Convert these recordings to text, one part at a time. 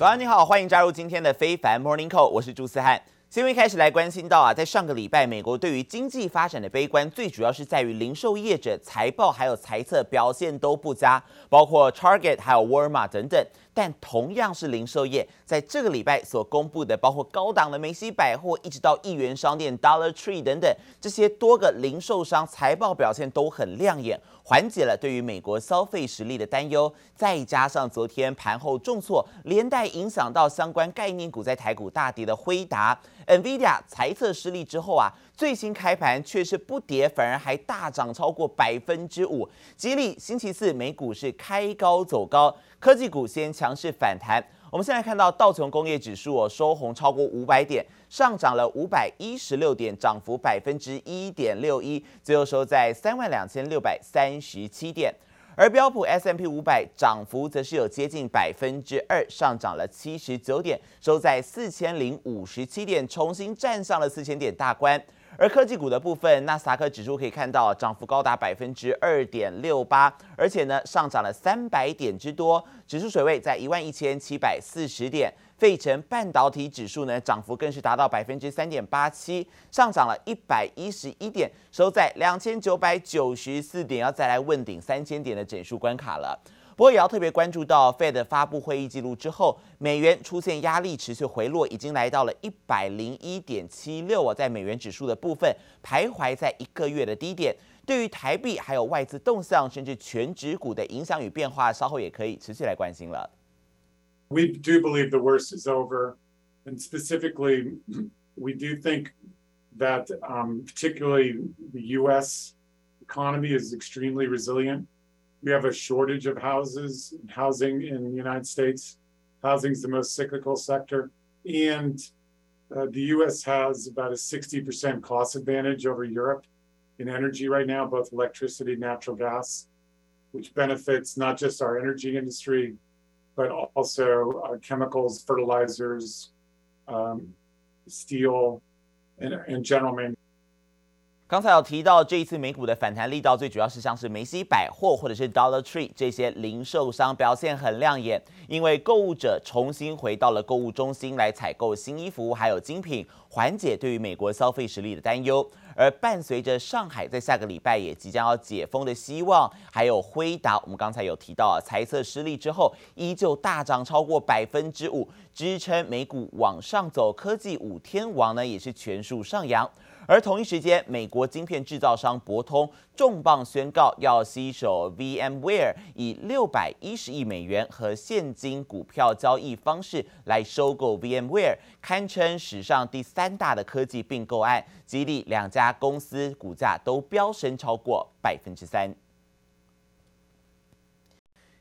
早安，你好，欢迎加入今天的非凡 Morning Call，我是朱思翰。新闻开始来关心到啊，在上个礼拜，美国对于经济发展的悲观，最主要是在于零售业者财报还有财测表现都不佳，包括 Target 还有沃尔玛等等。但同样是零售业，在这个礼拜所公布的，包括高档的梅西百货，一直到一元商店 Dollar Tree 等等，这些多个零售商财报表现都很亮眼，缓解了对于美国消费实力的担忧。再加上昨天盘后重挫，连带影响到相关概念股在台股大跌的辉达、NVIDIA 财测失利之后啊，最新开盘却是不跌，反而还大涨超过百分之五。激励星期四美股是开高走高。科技股先强势反弹，我们现在看到道琼工业指数哦收红超过五百点，上涨了五百一十六点，涨幅百分之一点六一，最后收在三万两千六百三十七点。而标普 S M P 五百涨幅则是有接近百分之二，上涨了七十九点，收在四千零五十七点，重新站上了四千点大关。而科技股的部分，纳斯达克指数可以看到涨幅高达百分之二点六八，而且呢上涨了三百点之多，指数水位在一万一千七百四十点。费城半导体指数呢涨幅更是达到百分之三点八七，上涨了一百一十一点，收在两千九百九十四点，要再来问鼎三千点的整数关卡了。不过也要特别关注到，Fed 发布会议记录之后，美元出现压力，持续回落，已经来到了一百零一点七六啊，在美元指数的部分徘徊在一个月的低点。对于台币还有外资动向，甚至权值股的影响与变化，稍后也可以持续来关心了。We do believe the worst is over, and specifically, we do think that, um, particularly the U.S. economy is extremely resilient. We have a shortage of houses, housing in the United States. Housing is the most cyclical sector. And uh, the US has about a 60% cost advantage over Europe in energy right now, both electricity and natural gas, which benefits not just our energy industry, but also uh, chemicals, fertilizers, um, steel, and, and general manufacturing. 刚才有提到，这一次美股的反弹力道，最主要是像是梅西百货或者是 Dollar Tree 这些零售商表现很亮眼，因为购物者重新回到了购物中心来采购新衣服还有精品，缓解对于美国消费实力的担忧。而伴随着上海在下个礼拜也即将要解封的希望，还有辉达，我们刚才有提到啊，猜测失利之后，依旧大涨超过百分之五，支撑美股往上走。科技五天王呢，也是全数上扬。而同一时间，美国晶片制造商博通重磅宣告要吸手 VMware，以六百一十亿美元和现金股票交易方式来收购 VMware，堪称史上第三大的科技并购案。激励两家公司股价都飙升超过百分之三。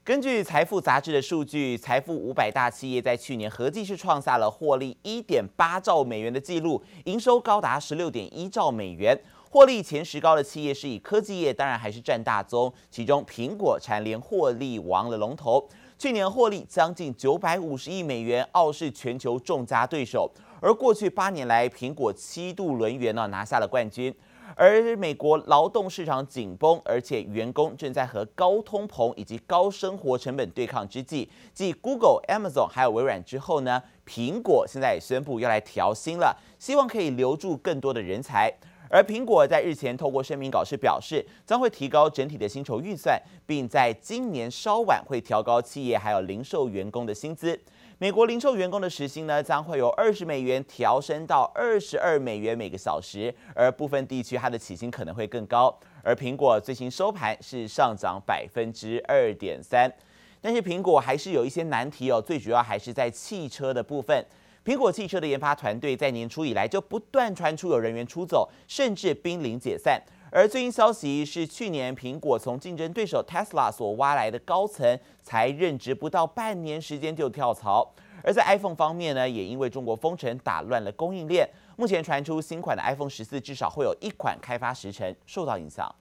根据财富杂志的数据，财富五百大企业在去年合计是创下了获利一点八兆美元的记录，营收高达十六点一兆美元。获利前十高的企业是以科技业，当然还是占大宗，其中苹果蝉联获利王的龙头，去年获利将近九百五十亿美元，傲视全球众家对手。而过去八年来，苹果七度轮圆呢拿下了冠军。而美国劳动市场紧绷，而且员工正在和高通膨以及高生活成本对抗之际，继 Google、Amazon 还有微软之后呢，苹果现在也宣布要来调薪了，希望可以留住更多的人才。而苹果在日前透过声明稿是表示，将会提高整体的薪酬预算，并在今年稍晚会调高企业还有零售员工的薪资。美国零售员工的时薪呢，将会由二十美元调升到二十二美元每个小时，而部分地区它的起薪可能会更高。而苹果最新收盘是上涨百分之二点三，但是苹果还是有一些难题哦，最主要还是在汽车的部分。苹果汽车的研发团队在年初以来就不断传出有人员出走，甚至濒临解散。而最新消息是，去年苹果从竞争对手 Tesla 所挖来的高层，才任职不到半年时间就跳槽。而在 iPhone 方面呢，也因为中国封城打乱了供应链，目前传出新款的 iPhone 十四至少会有一款开发时程受到影响。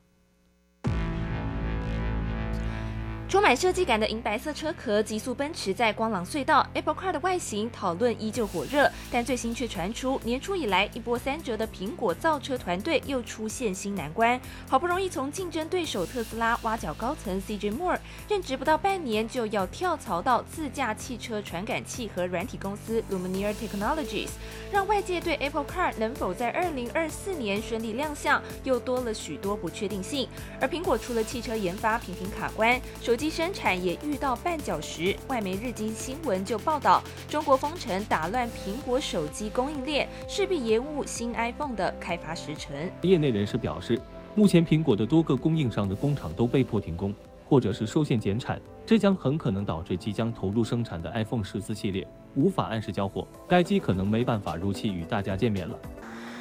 充满设计感的银白色车壳急速奔驰在光廊隧道，Apple Car 的外形讨论依旧火热，但最新却传出年初以来一波三折的苹果造车团队又出现新难关。好不容易从竞争对手特斯拉挖角高层 CJ Moore，任职不到半年就要跳槽到自驾汽车传感器和软体公司 Lumineer Technologies，让外界对 Apple Car 能否在2024年顺利亮相又多了许多不确定性。而苹果除了汽车研发频频卡关，手机生产也遇到绊脚石，外媒日经新闻就报道，中国封城打乱苹果手机供应链，势必延误新 iPhone 的开发时程。业内人士表示，目前苹果的多个供应商的工厂都被迫停工，或者是受限减产，这将很可能导致即将投入生产的 iPhone 十四系列无法按时交货，该机可能没办法如期与大家见面了。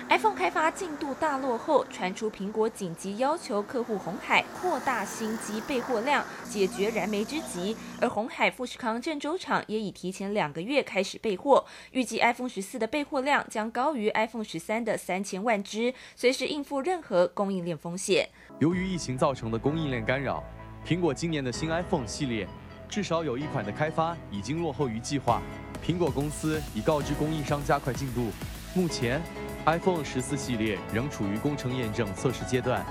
iPhone 开发进度大落后，传出苹果紧急要求客户红海扩大新机备货量，解决燃眉之急。而红海富士康郑州厂也已提前两个月开始备货，预计 iPhone 十四的备货量将高于 iPhone 十三的三千万只，随时应付任何供应链风险。由于疫情造成的供应链干扰，苹果今年的新 iPhone 系列至少有一款的开发已经落后于计划。苹果公司已告知供应商加快进度，目前。iPhone 十四系列仍处于工程验证测试阶段。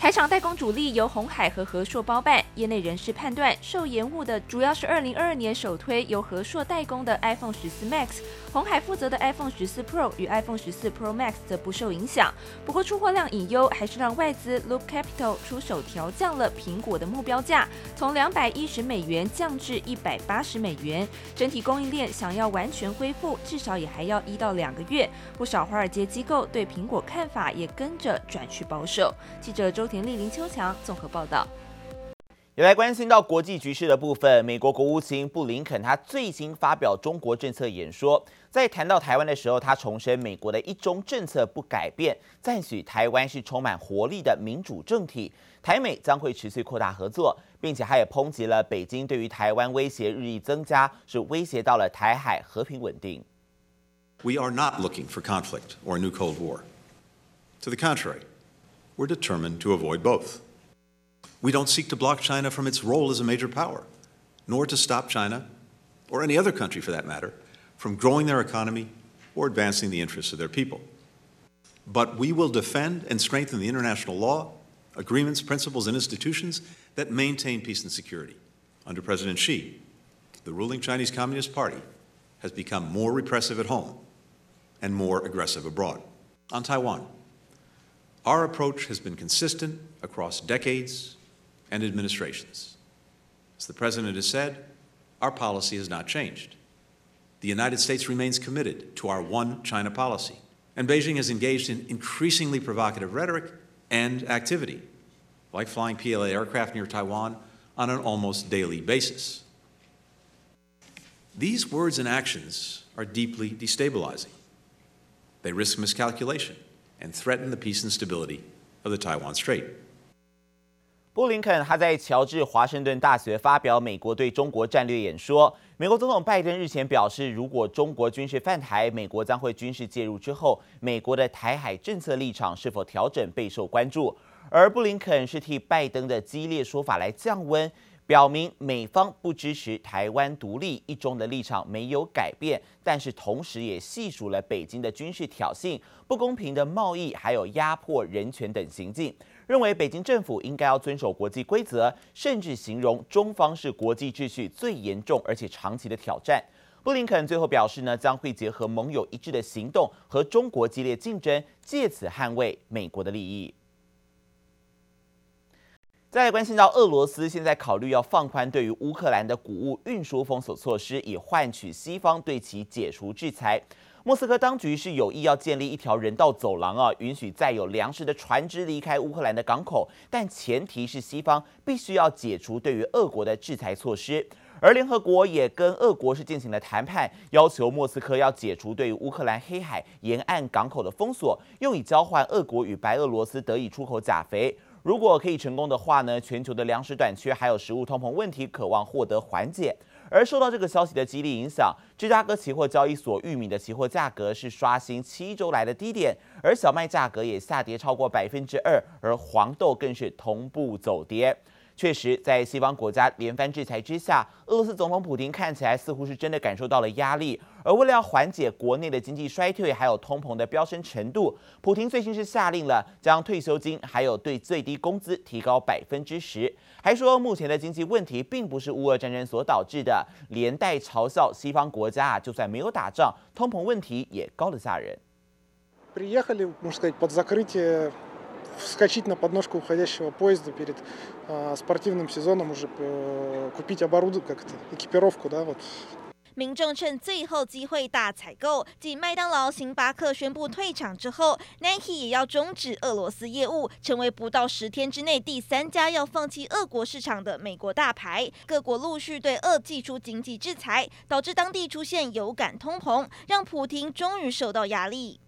台厂代工主力由红海和和硕包办，业内人士判断，受延误的主要是二零二二年首推由和硕代工的 iPhone 十四 Max，红海负责的 iPhone 十四 Pro 与 iPhone 十四 Pro Max 则不受影响。不过出货量隐忧，还是让外资 Loop Capital 出手调降了苹果的目标价，从两百一十美元降至一百八十美元。整体供应链想要完全恢复，至少也还要一到两个月。不少华尔街机构对苹果看法也跟着转趋保守。记者周。田丽林秋强综合报道。也来关心到国际局势的部分，美国国务卿布林肯他最新发表中国政策演说，在谈到台湾的时候，他重申美国的一中政策不改变，赞许台湾是充满活力的民主政体，台美将会持续扩大合作，并且他也抨击了北京对于台湾威胁日益增加，是威胁到了台海和平稳定。We are not looking for conflict or a new Cold War. To the contrary. We're determined to avoid both. We don't seek to block China from its role as a major power, nor to stop China, or any other country for that matter, from growing their economy or advancing the interests of their people. But we will defend and strengthen the international law, agreements, principles, and institutions that maintain peace and security. Under President Xi, the ruling Chinese Communist Party has become more repressive at home and more aggressive abroad. On Taiwan, Our approach has been consistent across decades and administrations. As the President has said, our policy has not changed. The United States remains committed to our one China policy, and Beijing has engaged in increasingly provocative rhetoric and activity, like flying PLA aircraft near Taiwan on an almost daily basis. These words and actions are deeply destabilizing. They risk miscalculation and threaten the peace and stability of the Taiwan Strait. 布林肯他在乔治华盛顿大学发表美国对中国战略演说。美国总统拜登日前表示，如果中国军事犯台，美国将会军事介入。之后，美国的台海政策立场是否调整备受关注。而布林肯是替拜登的激烈说法来降温。表明美方不支持台湾独立，一中的立场没有改变，但是同时也细数了北京的军事挑衅、不公平的贸易，还有压迫人权等行径，认为北京政府应该要遵守国际规则，甚至形容中方是国际秩序最严重而且长期的挑战。布林肯最后表示呢，将会结合盟友一致的行动和中国激烈竞争，借此捍卫美国的利益。再关心到俄罗斯现在考虑要放宽对于乌克兰的谷物运输封锁措施，以换取西方对其解除制裁。莫斯科当局是有意要建立一条人道走廊啊，允许载有粮食的船只离开乌克兰的港口，但前提是西方必须要解除对于俄国的制裁措施。而联合国也跟俄国是进行了谈判，要求莫斯科要解除对于乌克兰黑海沿岸港口的封锁，用以交换俄国与白俄罗斯得以出口钾肥。如果可以成功的话呢，全球的粮食短缺还有食物通膨问题，渴望获得缓解。而受到这个消息的激励影响，芝加哥期货交易所玉米的期货价格是刷新七周来的低点，而小麦价格也下跌超过百分之二，而黄豆更是同步走跌。确实，在西方国家连番制裁之下，俄罗斯总统普丁看起来似乎是真的感受到了压力。而为了要缓解国内的经济衰退，还有通膨的飙升程度，普丁最近是下令了将退休金还有对最低工资提高百分之十，还说目前的经济问题并不是乌俄战争所导致的，连带嘲笑西方国家啊，就算没有打仗，通膨问题也高得吓人。вскочить на подножку уходящего поезда перед э, спортивным сезоном, уже э, купить оборудование, как то экипировку, да, вот. 民众趁最后机会大采购，继麦当劳、星巴克宣布退场之后，Nike 也要终止俄罗斯业务，成为不到十天之内第三家要放弃俄国市场的美国大牌。各国陆续对俄祭出经济制裁，导致当地出现有感通膨，让普丁终于受到压力。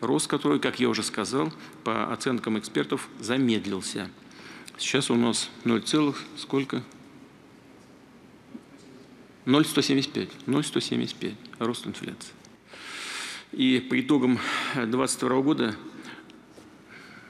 Рост который, как я уже сказал, по оценкам экспертов, замедлился. Сейчас у нас 0, сколько? 0,175. 0,175 рост инфляции. И по итогам 2022 года,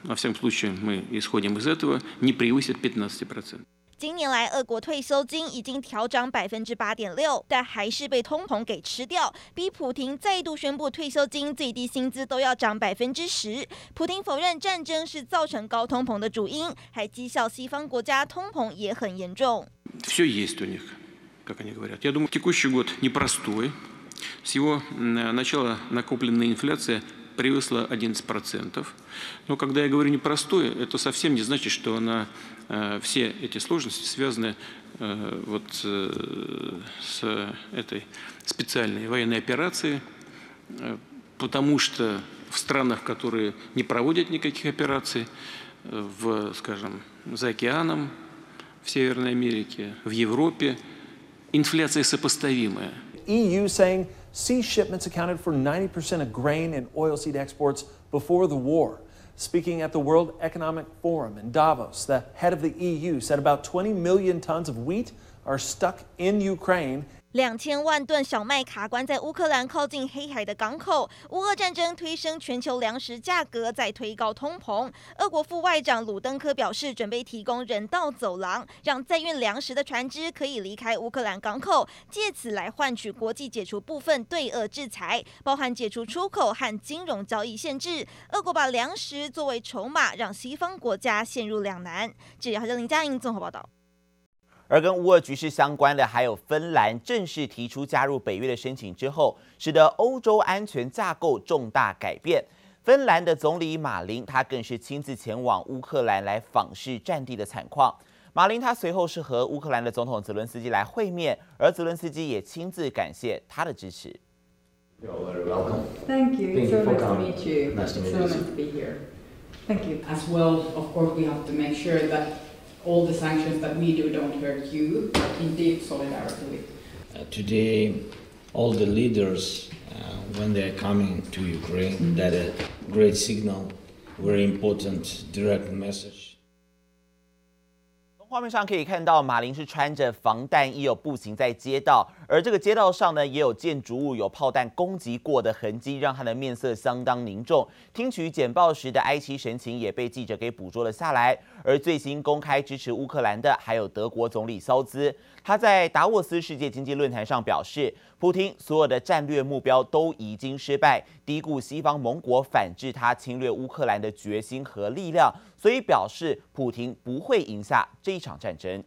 во всяком случае, мы исходим из этого, не превысит 15%. 今年来，俄国退休金已经调涨百分之八点六，但还是被通膨给吃掉，逼普丁再度宣布退休金最低薪资都要涨百分之十。普丁否认战争是造成高通膨的主因，还讥笑西方国家通膨也很严重。Все есть у них, как они говорят. Я думаю, текущий год непростой. С его начала накопленная инфляция Превысила 11%. Но когда я говорю непростой, это совсем не значит, что она все эти сложности связаны вот с этой специальной военной операцией, потому что в странах, которые не проводят никаких операций, в, скажем, за океаном, в Северной Америке, в Европе, инфляция сопоставимая. EU saying sea shipments accounted for 90% of grain and oilseed exports before the war. Speaking at the World Economic Forum in Davos, the head of the EU said about 20 million tons of wheat are stuck in Ukraine 两千万吨小麦卡关在乌克兰靠近黑海的港口，乌俄战争推升全球粮食价格，再推高通膨。俄国副外长鲁登科表示，准备提供人道走廊，让载运粮食的船只可以离开乌克兰港口，借此来换取国际解除部分对俄制裁，包含解除出口和金融交易限制。俄国把粮食作为筹码，让西方国家陷入两难。记者林佳莹综合报道。而跟乌尔局势相关的还有芬兰正式提出加入北约的申请之后使得欧洲安全架构重大改变。芬兰的总理马林他更是亲自前往乌克兰来访视战地的惨况马林他随后是和乌克兰的总统泽伦斯基来会面而泽伦斯基也亲自感谢他的支持。You're welcome thank you all the sanctions that we do don't hurt you, in deep solidarity with. Uh, today, all the leaders, uh, when they are coming to Ukraine, mm-hmm. that a great signal, very important direct message. 画面上可以看到，马林是穿着防弹衣，有步行在街道，而这个街道上呢，也有建筑物有炮弹攻击过的痕迹，让他的面色相当凝重。听取简报时的哀戚神情也被记者给捕捉了下来。而最新公开支持乌克兰的，还有德国总理肖兹。他在达沃斯世界经济论坛上表示，普京所有的战略目标都已经失败，低估西方盟国反制他侵略乌克兰的决心和力量，所以表示普廷不会赢下这一场战争。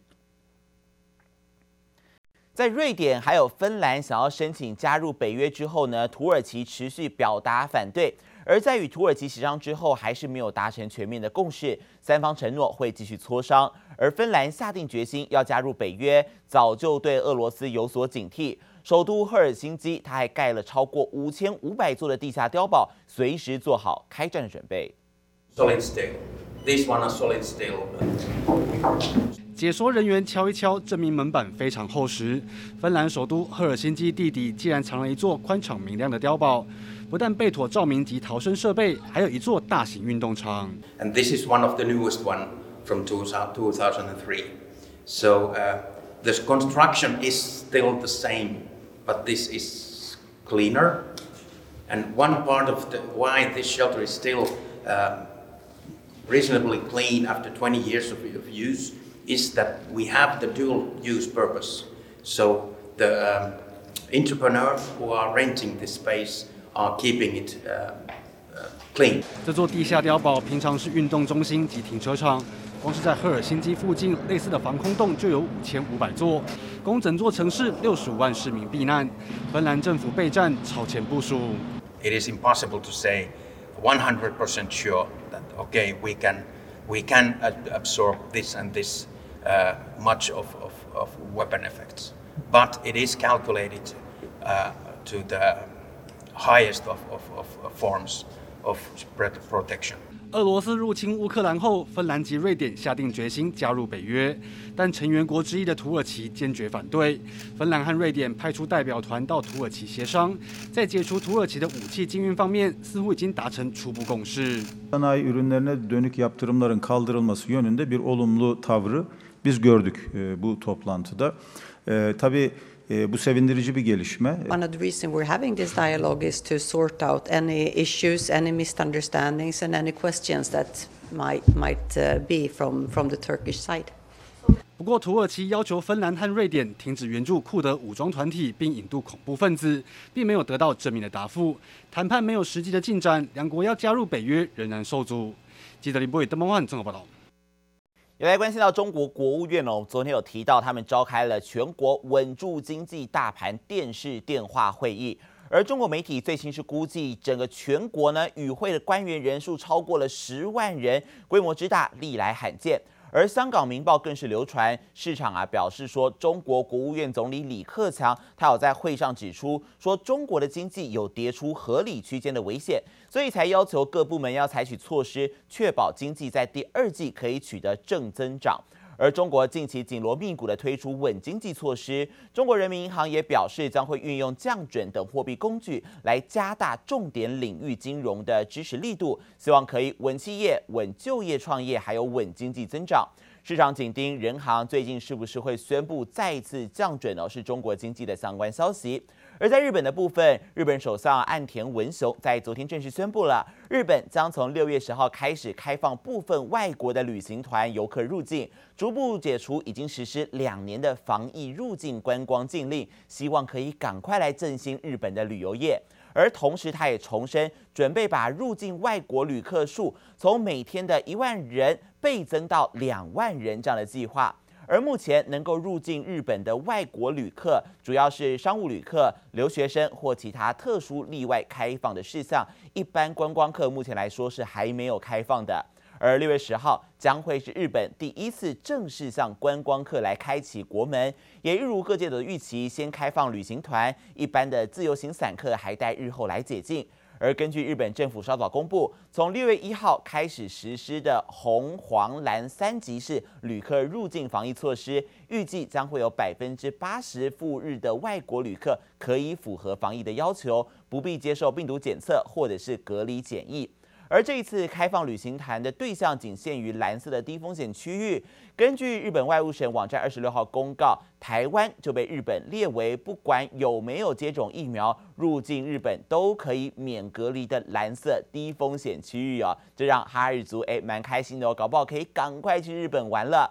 在瑞典还有芬兰想要申请加入北约之后呢，土耳其持续表达反对。而在与土耳其协商之后，还是没有达成全面的共识。三方承诺会继续磋商。而芬兰下定决心要加入北约，早就对俄罗斯有所警惕。首都赫尔辛基，他还盖了超过五千五百座的地下碉堡，随时做好开战的准备。Solid steel. This one is solid steel. 解说人员敲一敲，证明门板非常厚实。芬兰首都赫尔辛基地底竟然藏了一座宽敞明亮的碉堡。不但备妥照明及逃生设备，还有一座大型运动场。And this is one of the newest one from 2003. So, uh, the construction is still the same, but this is cleaner, And one part of the, why this shelter is still uh, reasonably clean after 20 years of, of, use is that we have the dual use purpose. So the um, entrepreneurs who are renting this space are keeping it uh, uh, clean. 这座地下碉堡平常是运动中心及停车场，光是在赫尔辛基附近，类似的防空洞就有五千五百座，供整座城市六十五万市民避难。芬兰政府备战超前部署。It is impossible to say 100% sure that okay we can we can absorb this and this uh, much of, of, of, weapon effects, but it is calculated uh, to the highest of, of, of forms of protection. 俄罗斯入侵乌克兰后芬兰及瑞典下定决心加入北约。但成员国之一的土耳其坚决反对。芬兰和瑞典派出代表团到土耳其协商。在解除土耳其的武器禁运方面似乎已经达成初步共识。Bu sevindirici bir gelişme. One of the reasons we're having this dialogue is to sort out any issues, any misunderstandings, and any questions that might might be from from the Turkish side. 不过，土耳其要求芬兰和瑞典停止援助库德武装团体，并引渡恐怖分子，并没有得到正面的答复。谈判没有实际的进展，两国要加入北约仍然受阻。记者李博伟、邓梦焕综合报道。有来关心到中国国务院哦，昨天有提到他们召开了全国稳住经济大盘电视电话会议，而中国媒体最新是估计整个全国呢与会的官员人数超过了十万人，规模之大历来罕见。而香港《明报》更是流传，市场啊表示说，中国国务院总理李克强他有在会上指出，说中国的经济有跌出合理区间的危险，所以才要求各部门要采取措施，确保经济在第二季可以取得正增长。而中国近期紧锣密鼓地推出稳经济措施，中国人民银行也表示将会运用降准等货币工具来加大重点领域金融的支持力度，希望可以稳企业、稳就业创业，还有稳经济增长。市场紧盯人行最近是不是会宣布再一次降准呢？是中国经济的相关消息。而在日本的部分，日本首相岸田文雄在昨天正式宣布了，日本将从六月十号开始开放部分外国的旅行团游客入境，逐步解除已经实施两年的防疫入境观光禁令，希望可以赶快来振兴日本的旅游业。而同时，他也重申准备把入境外国旅客数从每天的一万人倍增到两万人这样的计划。而目前能够入境日本的外国旅客，主要是商务旅客、留学生或其他特殊例外开放的事项。一般观光客目前来说是还没有开放的。而六月十号将会是日本第一次正式向观光客来开启国门，也一如各界的预期，先开放旅行团，一般的自由行散客还待日后来解禁。而根据日本政府稍早公布，从六月一号开始实施的红、黄、蓝三级式旅客入境防疫措施，预计将会有百分之八十赴日的外国旅客可以符合防疫的要求，不必接受病毒检测或者是隔离检疫。而这一次开放旅行团的对象仅限于蓝色的低风险区域。根据日本外务省网站二十六号公告，台湾就被日本列为不管有没有接种疫苗，入境日本都可以免隔离的蓝色低风险区域哦！这让哈日族诶蛮开心的哦，搞不好可以赶快去日本玩了。